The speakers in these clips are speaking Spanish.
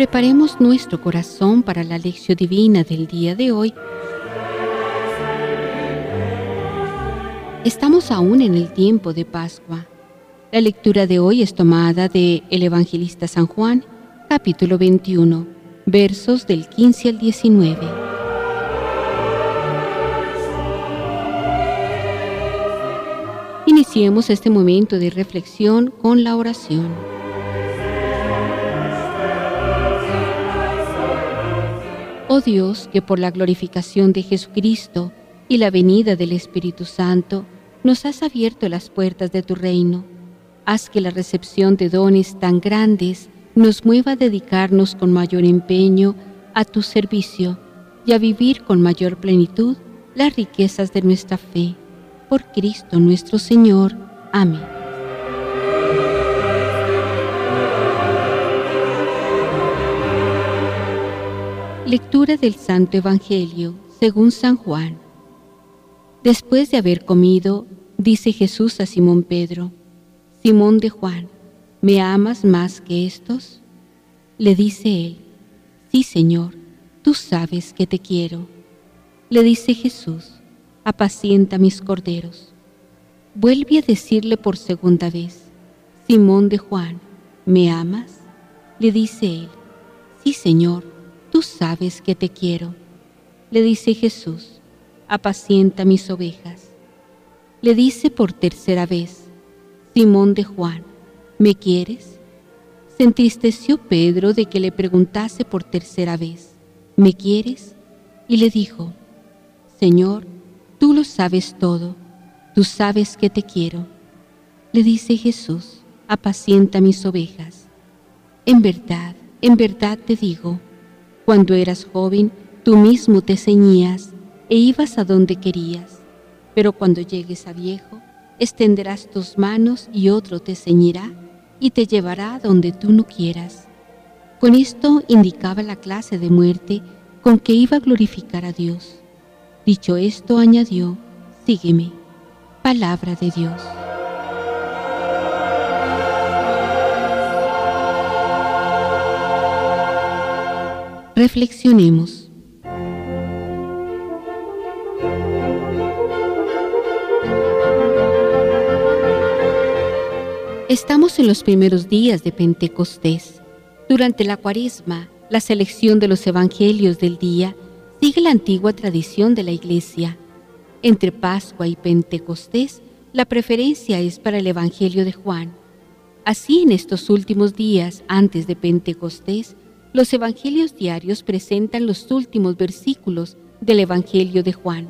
Preparemos nuestro corazón para la lección divina del día de hoy. Estamos aún en el tiempo de Pascua. La lectura de hoy es tomada de el evangelista San Juan, capítulo 21, versos del 15 al 19. Iniciemos este momento de reflexión con la oración. Oh Dios, que por la glorificación de Jesucristo y la venida del Espíritu Santo, nos has abierto las puertas de tu reino. Haz que la recepción de dones tan grandes nos mueva a dedicarnos con mayor empeño a tu servicio y a vivir con mayor plenitud las riquezas de nuestra fe. Por Cristo nuestro Señor. Amén. Lectura del Santo Evangelio según San Juan. Después de haber comido, dice Jesús a Simón Pedro, Simón de Juan, ¿me amas más que estos? Le dice él, Sí, Señor, tú sabes que te quiero. Le dice Jesús, apacienta mis corderos. Vuelve a decirle por segunda vez, Simón de Juan, ¿me amas? Le dice él, Sí, Señor, tú sabes que te quiero. Le dice Jesús, apacienta mis ovejas. Le dice por tercera vez, Simón de Juan, ¿me quieres? Se entristeció Pedro de que le preguntase por tercera vez, ¿me quieres? Y le dijo, Señor, tú lo sabes todo, tú sabes que te quiero. Le dice Jesús, apacienta mis ovejas. En verdad, en verdad te digo, cuando eras joven, tú mismo te ceñías e ibas a donde querías, pero cuando llegues a viejo, extenderás tus manos y otro te ceñirá y te llevará donde tú no quieras. Con esto indicaba la clase de muerte con que iba a glorificar a Dios. Dicho esto, añadió, sígueme. Palabra de Dios. Reflexionemos. Estamos en los primeros días de Pentecostés. Durante la cuaresma, la selección de los evangelios del día sigue la antigua tradición de la Iglesia. Entre Pascua y Pentecostés, la preferencia es para el Evangelio de Juan. Así, en estos últimos días antes de Pentecostés, los evangelios diarios presentan los últimos versículos del Evangelio de Juan.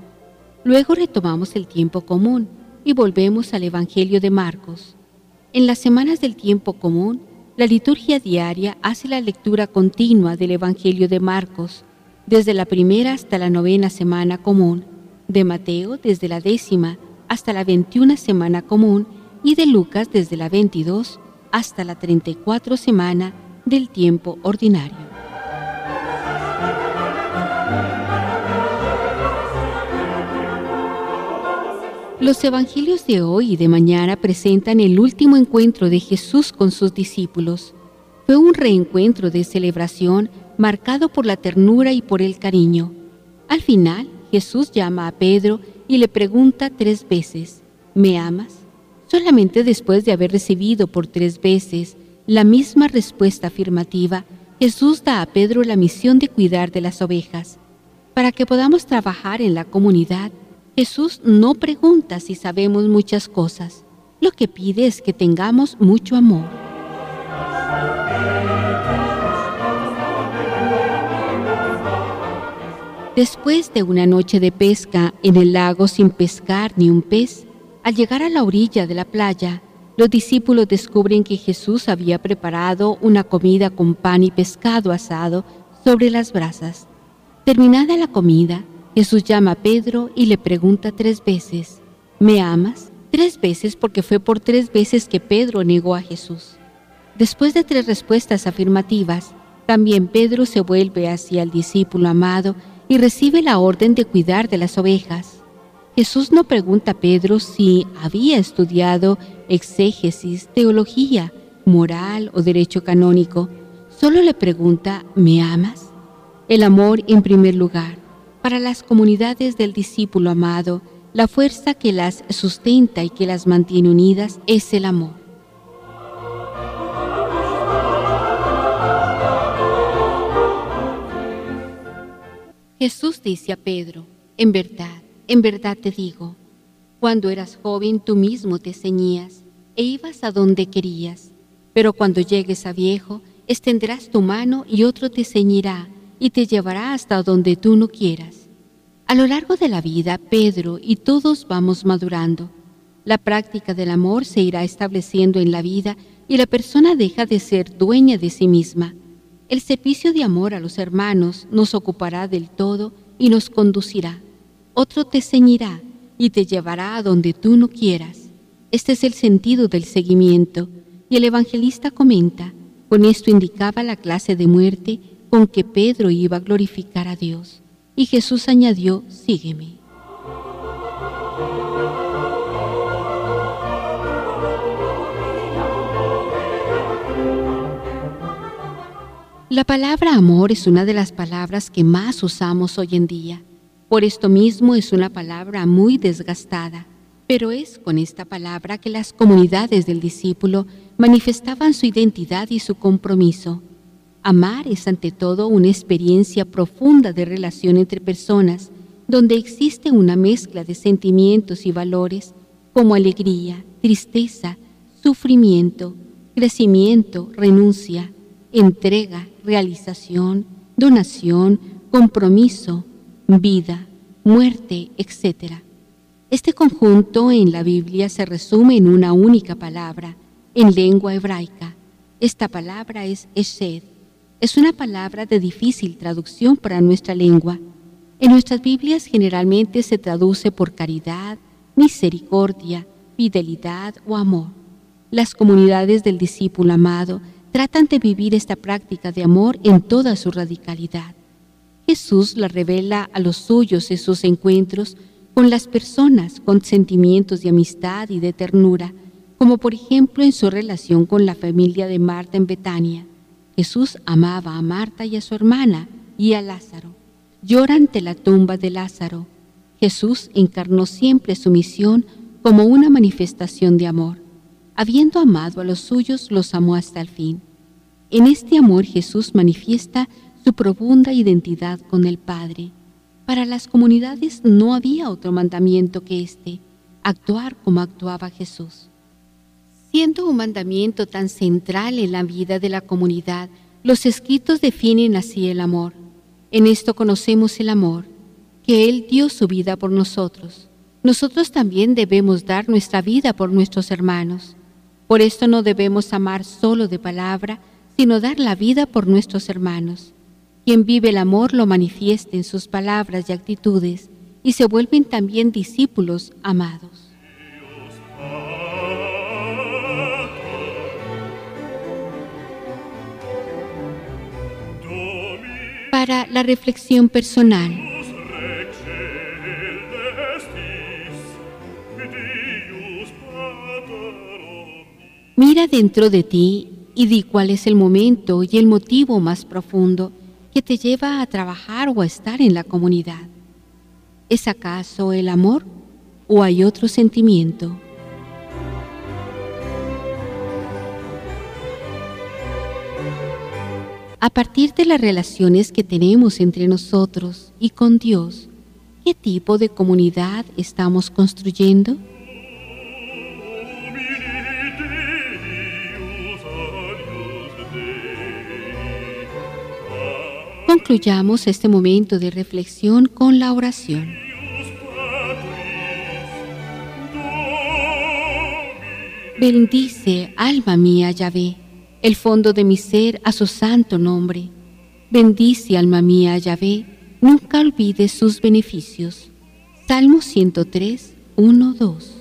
Luego retomamos el tiempo común y volvemos al Evangelio de Marcos. En las semanas del tiempo común, la liturgia diaria hace la lectura continua del Evangelio de Marcos, desde la primera hasta la novena semana común, de Mateo desde la décima hasta la veintiuna semana común y de Lucas desde la veintidós hasta la treinta y cuatro semana del tiempo ordinario. Los evangelios de hoy y de mañana presentan el último encuentro de Jesús con sus discípulos. Fue un reencuentro de celebración marcado por la ternura y por el cariño. Al final, Jesús llama a Pedro y le pregunta tres veces, ¿me amas? Solamente después de haber recibido por tres veces la misma respuesta afirmativa, Jesús da a Pedro la misión de cuidar de las ovejas. Para que podamos trabajar en la comunidad, Jesús no pregunta si sabemos muchas cosas. Lo que pide es que tengamos mucho amor. Después de una noche de pesca en el lago sin pescar ni un pez, al llegar a la orilla de la playa, los discípulos descubren que Jesús había preparado una comida con pan y pescado asado sobre las brasas. Terminada la comida, Jesús llama a Pedro y le pregunta tres veces, ¿me amas? Tres veces porque fue por tres veces que Pedro negó a Jesús. Después de tres respuestas afirmativas, también Pedro se vuelve hacia el discípulo amado y recibe la orden de cuidar de las ovejas. Jesús no pregunta a Pedro si había estudiado exégesis, teología, moral o derecho canónico. solo le pregunta, ¿me amas? El amor en primer lugar. Para las comunidades del discípulo amado, la fuerza que las sustenta y que las mantiene unidas es el amor. Jesús dice a Pedro, en verdad, en verdad te digo, cuando eras joven tú mismo te ceñías e ibas a donde querías, pero cuando llegues a viejo, extenderás tu mano y otro te ceñirá y te llevará hasta donde tú no quieras. A lo largo de la vida, Pedro y todos vamos madurando. La práctica del amor se irá estableciendo en la vida y la persona deja de ser dueña de sí misma el servicio de amor a los hermanos nos ocupará del todo y nos conducirá. Otro te ceñirá y te llevará a donde tú no quieras. Este es el sentido del seguimiento. Y el evangelista comenta, con esto indicaba la clase de muerte con que Pedro iba a glorificar a Dios. Y Jesús añadió, sígueme. La palabra amor es una de las palabras que más usamos hoy en día. Por esto mismo es una palabra muy desgastada, pero es con esta palabra que las comunidades del discípulo manifestaban su identidad y su compromiso. Amar es ante todo una experiencia profunda de relación entre personas, donde existe una mezcla de sentimientos y valores como alegría, tristeza, sufrimiento, crecimiento, renuncia, entrega, realización, donación, compromiso, vida, muerte, etc. Este conjunto en la Biblia se resume en una única palabra, en lengua hebraica. Esta palabra es Eshed. Es una palabra de difícil traducción para nuestra lengua. En nuestras Biblias generalmente se traduce por caridad, misericordia, fidelidad o amor. Las comunidades del discípulo amado tratan de vivir esta práctica de amor en toda su radicalidad. Jesús la revela a los suyos en sus encuentros con las personas con sentimientos de amistad y de ternura, como por ejemplo en su relación con la familia de Marta en Betania. Jesús amaba a Marta y a su hermana y a Lázaro. Llora ante la tumba de Lázaro. Jesús encarnó siempre su misión como una manifestación de amor. Habiendo amado a los suyos, los amó hasta el fin. En este amor Jesús manifiesta su profunda identidad con el Padre. Para las comunidades no había otro mandamiento que este, actuar como actuaba Jesús. Siendo un mandamiento tan central en la vida de la comunidad, los escritos definen así el amor. En esto conocemos el amor, que Él dio su vida por nosotros. Nosotros también debemos dar nuestra vida por nuestros hermanos. Por esto no debemos amar solo de palabra, sino dar la vida por nuestros hermanos. Quien vive el amor lo manifiesta en sus palabras y actitudes, y se vuelven también discípulos amados. Para la reflexión personal. Mira dentro de ti y di cuál es el momento y el motivo más profundo que te lleva a trabajar o a estar en la comunidad. ¿Es acaso el amor o hay otro sentimiento? A partir de las relaciones que tenemos entre nosotros y con Dios, ¿qué tipo de comunidad estamos construyendo? Concluyamos este momento de reflexión con la oración. Bendice, alma mía, Yahvé, el fondo de mi ser a su santo nombre. Bendice, alma mía, Yahvé, nunca olvides sus beneficios. Salmo 103, 1, 2.